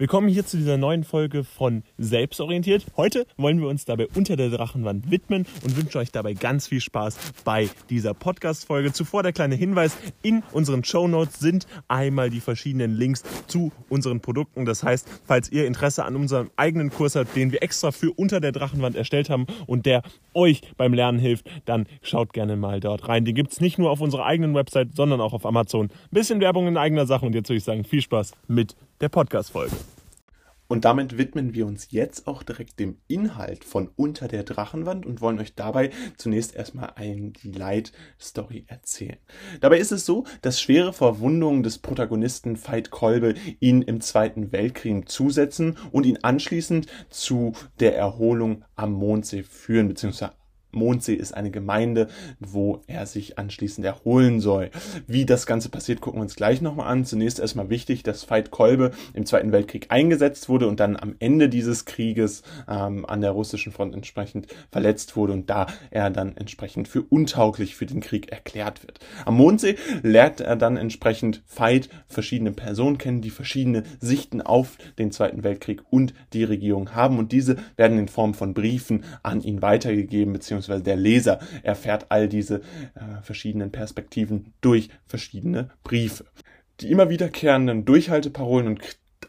Willkommen hier zu dieser neuen Folge von Selbstorientiert. Heute wollen wir uns dabei unter der Drachenwand widmen und wünschen euch dabei ganz viel Spaß bei dieser Podcast-Folge. Zuvor der kleine Hinweis, in unseren Show Notes sind einmal die verschiedenen Links zu unseren Produkten. Das heißt, falls ihr Interesse an unserem eigenen Kurs habt, den wir extra für unter der Drachenwand erstellt haben und der euch beim Lernen hilft, dann schaut gerne mal dort rein. Den gibt es nicht nur auf unserer eigenen Website, sondern auch auf Amazon. Ein bisschen Werbung in eigener Sache und jetzt würde ich sagen, viel Spaß mit der Podcast-Folge. Und damit widmen wir uns jetzt auch direkt dem Inhalt von Unter der Drachenwand und wollen euch dabei zunächst erstmal eine Light-Story erzählen. Dabei ist es so, dass schwere Verwundungen des Protagonisten Veit Kolbe ihn im Zweiten Weltkrieg zusetzen und ihn anschließend zu der Erholung am Mondsee führen, beziehungsweise Mondsee ist eine Gemeinde, wo er sich anschließend erholen soll. Wie das Ganze passiert, gucken wir uns gleich nochmal an. Zunächst erstmal wichtig, dass Veit Kolbe im Zweiten Weltkrieg eingesetzt wurde und dann am Ende dieses Krieges ähm, an der russischen Front entsprechend verletzt wurde und da er dann entsprechend für untauglich für den Krieg erklärt wird. Am Mondsee lernt er dann entsprechend Veit verschiedene Personen kennen, die verschiedene Sichten auf den Zweiten Weltkrieg und die Regierung haben und diese werden in Form von Briefen an ihn weitergegeben, beziehungsweise beziehungsweise der Leser erfährt all diese äh, verschiedenen Perspektiven durch verschiedene Briefe. Die immer wiederkehrenden Durchhalteparolen und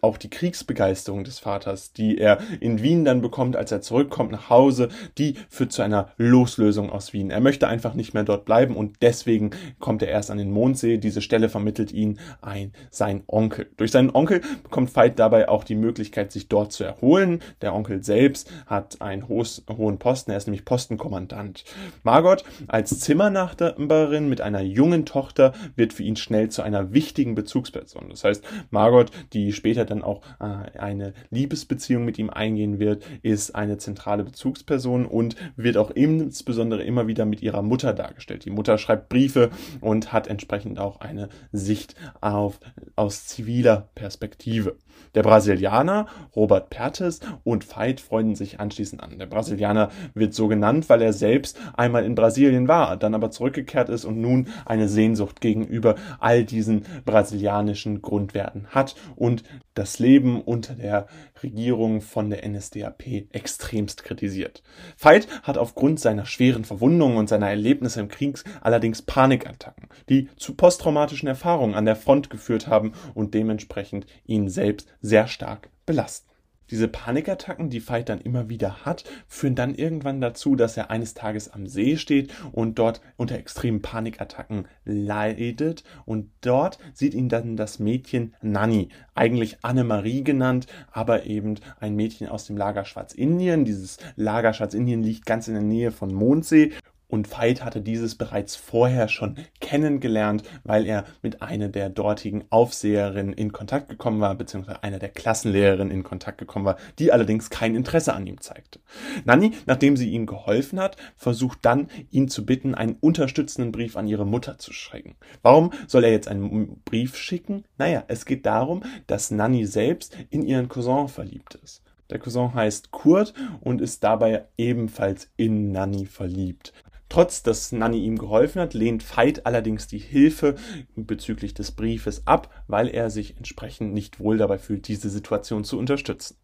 auch die Kriegsbegeisterung des Vaters, die er in Wien dann bekommt, als er zurückkommt nach Hause, die führt zu einer Loslösung aus Wien. Er möchte einfach nicht mehr dort bleiben und deswegen kommt er erst an den Mondsee. Diese Stelle vermittelt ihn ein sein Onkel. Durch seinen Onkel bekommt Veit dabei auch die Möglichkeit, sich dort zu erholen. Der Onkel selbst hat einen hohen Posten, er ist nämlich Postenkommandant. Margot als Zimmernachbarin mit einer jungen Tochter wird für ihn schnell zu einer wichtigen Bezugsperson. Das heißt, Margot, die später dann auch äh, eine Liebesbeziehung mit ihm eingehen wird, ist eine zentrale Bezugsperson und wird auch insbesondere immer wieder mit ihrer Mutter dargestellt. Die Mutter schreibt Briefe und hat entsprechend auch eine Sicht auf, aus ziviler Perspektive. Der Brasilianer Robert Pertes und Veit freunden sich anschließend an. Der Brasilianer wird so genannt, weil er selbst einmal in Brasilien war, dann aber zurückgekehrt ist und nun eine Sehnsucht gegenüber all diesen brasilianischen Grundwerten hat und das Leben unter der Regierung von der NSDAP extremst kritisiert. Veit hat aufgrund seiner schweren Verwundungen und seiner Erlebnisse im Krieg allerdings Panikattacken, die zu posttraumatischen Erfahrungen an der Front geführt haben und dementsprechend ihn selbst sehr stark belasten. Diese Panikattacken, die Veit dann immer wieder hat, führen dann irgendwann dazu, dass er eines Tages am See steht und dort unter extremen Panikattacken leidet. Und dort sieht ihn dann das Mädchen Nanny, eigentlich Annemarie genannt, aber eben ein Mädchen aus dem Lager Schwarzindien. Dieses Lager Schwarzindien liegt ganz in der Nähe von Mondsee und Veit hatte dieses bereits vorher schon kennengelernt, weil er mit einer der dortigen Aufseherinnen in Kontakt gekommen war, beziehungsweise einer der Klassenlehrerinnen in Kontakt gekommen war, die allerdings kein Interesse an ihm zeigte. Nanny, nachdem sie ihm geholfen hat, versucht dann, ihn zu bitten, einen unterstützenden Brief an ihre Mutter zu schicken. Warum soll er jetzt einen Brief schicken? Naja, es geht darum, dass Nanny selbst in ihren Cousin verliebt ist. Der Cousin heißt Kurt und ist dabei ebenfalls in Nanny verliebt. Trotz dass Nanny ihm geholfen hat, lehnt Veit allerdings die Hilfe bezüglich des Briefes ab, weil er sich entsprechend nicht wohl dabei fühlt, diese Situation zu unterstützen.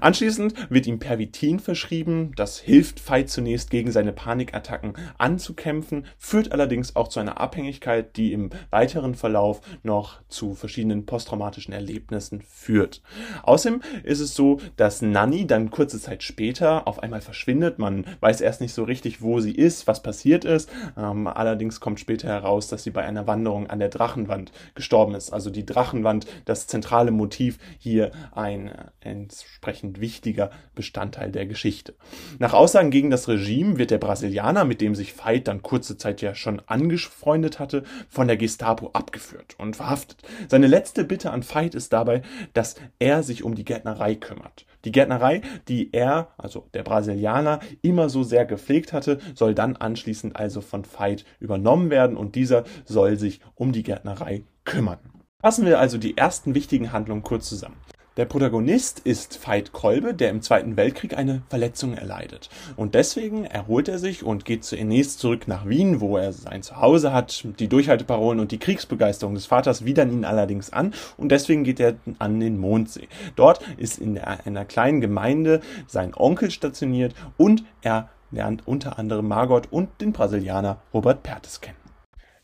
Anschließend wird ihm Pervitin verschrieben. Das hilft Veit zunächst gegen seine Panikattacken anzukämpfen, führt allerdings auch zu einer Abhängigkeit, die im weiteren Verlauf noch zu verschiedenen posttraumatischen Erlebnissen führt. Außerdem ist es so, dass Nanny dann kurze Zeit später auf einmal verschwindet. Man weiß erst nicht so richtig, wo sie ist, was passiert ist. Ähm, allerdings kommt später heraus, dass sie bei einer Wanderung an der Drachenwand gestorben ist. Also die Drachenwand, das zentrale Motiv, hier ein äh, entsprechend wichtiger Bestandteil der Geschichte. Nach Aussagen gegen das Regime wird der Brasilianer, mit dem sich Veit dann kurze Zeit ja schon angefreundet hatte, von der Gestapo abgeführt und verhaftet. Seine letzte Bitte an Veit ist dabei, dass er sich um die Gärtnerei kümmert. Die Gärtnerei, die er, also der Brasilianer, immer so sehr gepflegt hatte, soll dann anschließend also von Veit übernommen werden und dieser soll sich um die Gärtnerei kümmern. Fassen wir also die ersten wichtigen Handlungen kurz zusammen. Der Protagonist ist Veit Kolbe, der im Zweiten Weltkrieg eine Verletzung erleidet. Und deswegen erholt er sich und geht zunächst zurück nach Wien, wo er sein Zuhause hat. Die Durchhalteparolen und die Kriegsbegeisterung des Vaters widern ihn allerdings an und deswegen geht er an den Mondsee. Dort ist in einer kleinen Gemeinde sein Onkel stationiert und er lernt unter anderem Margot und den Brasilianer Robert Pertes kennen.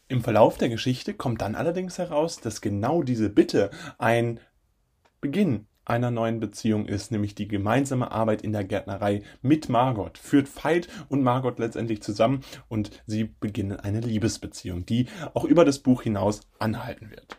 Im Verlauf der Geschichte kommt dann allerdings heraus, dass genau diese Bitte ein Beginn einer neuen Beziehung ist, nämlich die gemeinsame Arbeit in der Gärtnerei mit Margot, führt Veit und Margot letztendlich zusammen und sie beginnen eine Liebesbeziehung, die auch über das Buch hinaus anhalten wird.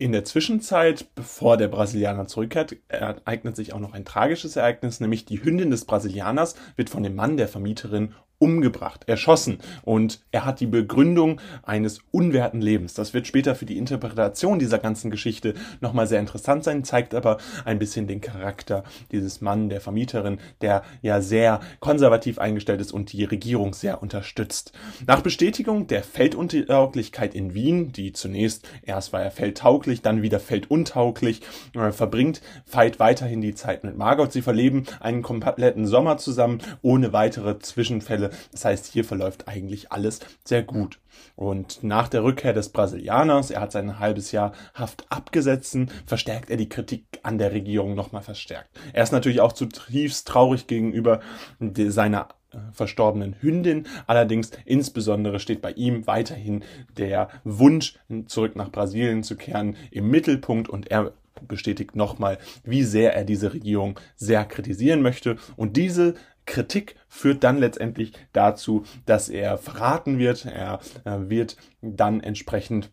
In der Zwischenzeit, bevor der Brasilianer zurückkehrt, ereignet sich auch noch ein tragisches Ereignis, nämlich die Hündin des Brasilianers wird von dem Mann der Vermieterin umgebracht, erschossen. Und er hat die Begründung eines unwerten Lebens. Das wird später für die Interpretation dieser ganzen Geschichte nochmal sehr interessant sein, zeigt aber ein bisschen den Charakter dieses Mann, der Vermieterin, der ja sehr konservativ eingestellt ist und die Regierung sehr unterstützt. Nach Bestätigung der Felduntauglichkeit in Wien, die zunächst, erst war er feldtauglich, dann wieder felduntauglich, äh, verbringt Veit weiterhin die Zeit mit Margot. Sie verleben einen kompletten Sommer zusammen, ohne weitere Zwischenfälle das heißt, hier verläuft eigentlich alles sehr gut. Und nach der Rückkehr des Brasilianers, er hat sein halbes Jahr Haft abgesetzen, verstärkt er die Kritik an der Regierung nochmal verstärkt. Er ist natürlich auch zutiefst traurig gegenüber seiner äh, verstorbenen Hündin. Allerdings insbesondere steht bei ihm weiterhin der Wunsch, zurück nach Brasilien zu kehren, im Mittelpunkt und er bestätigt nochmal, wie sehr er diese Regierung sehr kritisieren möchte. Und diese Kritik führt dann letztendlich dazu, dass er verraten wird. Er äh, wird dann entsprechend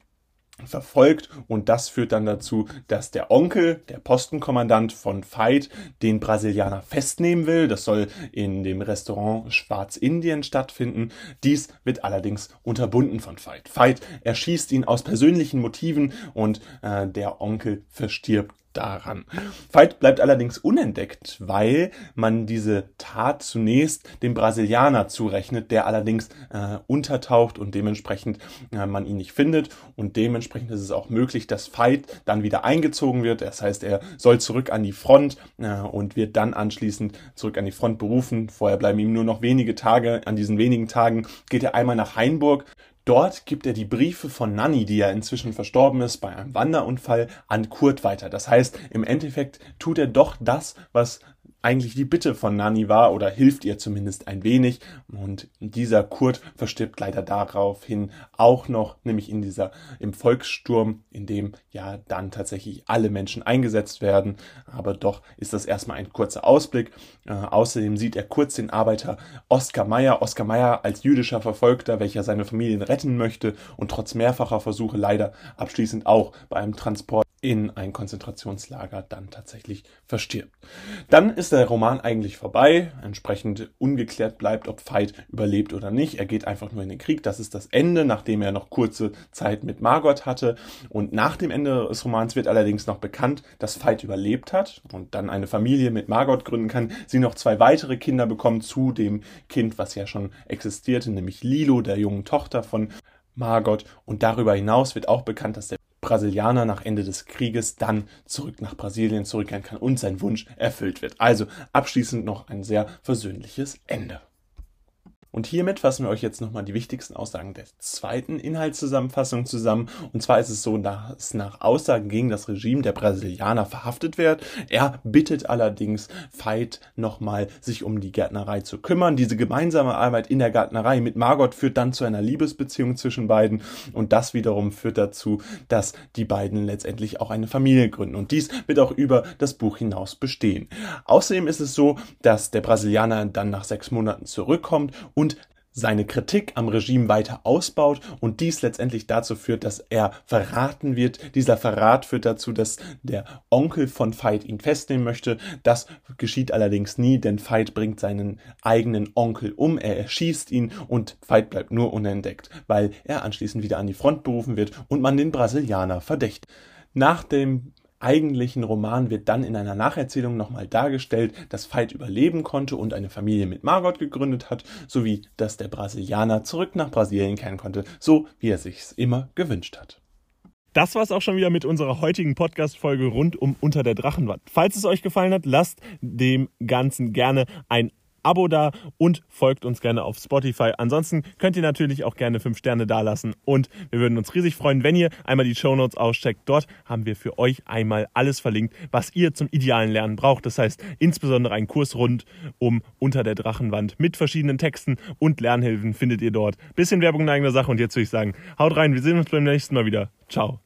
verfolgt und das führt dann dazu, dass der Onkel, der Postenkommandant von Veit, den Brasilianer festnehmen will. Das soll in dem Restaurant Schwarzindien stattfinden. Dies wird allerdings unterbunden von Veit. Veit erschießt ihn aus persönlichen Motiven und äh, der Onkel verstirbt daran. Veit bleibt allerdings unentdeckt, weil man diese Tat zunächst dem Brasilianer zurechnet, der allerdings äh, untertaucht und dementsprechend äh, man ihn nicht findet und dementsprechend ist es auch möglich, dass Veit dann wieder eingezogen wird. Das heißt, er soll zurück an die Front äh, und wird dann anschließend zurück an die Front berufen. Vorher bleiben ihm nur noch wenige Tage. An diesen wenigen Tagen geht er einmal nach Hainburg Dort gibt er die Briefe von Nanny, die ja inzwischen verstorben ist bei einem Wanderunfall, an Kurt weiter. Das heißt, im Endeffekt tut er doch das, was eigentlich die Bitte von Nani war oder hilft ihr zumindest ein wenig. Und dieser Kurt verstirbt leider daraufhin auch noch, nämlich in dieser, im Volkssturm, in dem ja dann tatsächlich alle Menschen eingesetzt werden. Aber doch ist das erstmal ein kurzer Ausblick. Äh, außerdem sieht er kurz den Arbeiter Oskar Meyer. Oskar Meyer als jüdischer Verfolgter, welcher seine Familien retten möchte und trotz mehrfacher Versuche leider abschließend auch bei einem Transport in ein Konzentrationslager dann tatsächlich verstirbt. Dann ist der Roman eigentlich vorbei, entsprechend ungeklärt bleibt, ob Veit überlebt oder nicht. Er geht einfach nur in den Krieg. Das ist das Ende, nachdem er noch kurze Zeit mit Margot hatte. Und nach dem Ende des Romans wird allerdings noch bekannt, dass Veit überlebt hat und dann eine Familie mit Margot gründen kann. Sie noch zwei weitere Kinder bekommt zu dem Kind, was ja schon existierte, nämlich Lilo, der jungen Tochter von Margot. Und darüber hinaus wird auch bekannt, dass der Brasilianer nach Ende des Krieges dann zurück nach Brasilien zurückkehren kann und sein Wunsch erfüllt wird. Also abschließend noch ein sehr versöhnliches Ende. Und hiermit fassen wir euch jetzt nochmal die wichtigsten Aussagen der zweiten Inhaltszusammenfassung zusammen. Und zwar ist es so, dass nach Aussagen gegen das Regime der Brasilianer verhaftet wird. Er bittet allerdings Veit nochmal, sich um die Gärtnerei zu kümmern. Diese gemeinsame Arbeit in der Gärtnerei mit Margot führt dann zu einer Liebesbeziehung zwischen beiden. Und das wiederum führt dazu, dass die beiden letztendlich auch eine Familie gründen. Und dies wird auch über das Buch hinaus bestehen. Außerdem ist es so, dass der Brasilianer dann nach sechs Monaten zurückkommt und und seine Kritik am Regime weiter ausbaut und dies letztendlich dazu führt, dass er verraten wird. Dieser Verrat führt dazu, dass der Onkel von Veit ihn festnehmen möchte. Das geschieht allerdings nie, denn Veit bringt seinen eigenen Onkel um, er erschießt ihn und Veit bleibt nur unentdeckt, weil er anschließend wieder an die Front berufen wird und man den Brasilianer verdächtigt. Nach dem eigentlichen Roman wird dann in einer Nacherzählung nochmal dargestellt, dass Veit überleben konnte und eine Familie mit Margot gegründet hat, sowie dass der Brasilianer zurück nach Brasilien kehren konnte, so wie er sich's immer gewünscht hat. das war's auch schon wieder mit unserer heutigen Podcast-Folge rund um Unter der Drachenwand. Falls es euch gefallen hat, lasst dem Ganzen gerne ein Abo da und folgt uns gerne auf Spotify. Ansonsten könnt ihr natürlich auch gerne 5 Sterne dalassen und wir würden uns riesig freuen, wenn ihr einmal die Show Notes auscheckt. Dort haben wir für euch einmal alles verlinkt, was ihr zum idealen Lernen braucht. Das heißt insbesondere einen Kurs rund um Unter der Drachenwand mit verschiedenen Texten und Lernhilfen findet ihr dort. Bisschen Werbung in eigener Sache und jetzt würde ich sagen, haut rein, wir sehen uns beim nächsten Mal wieder. Ciao.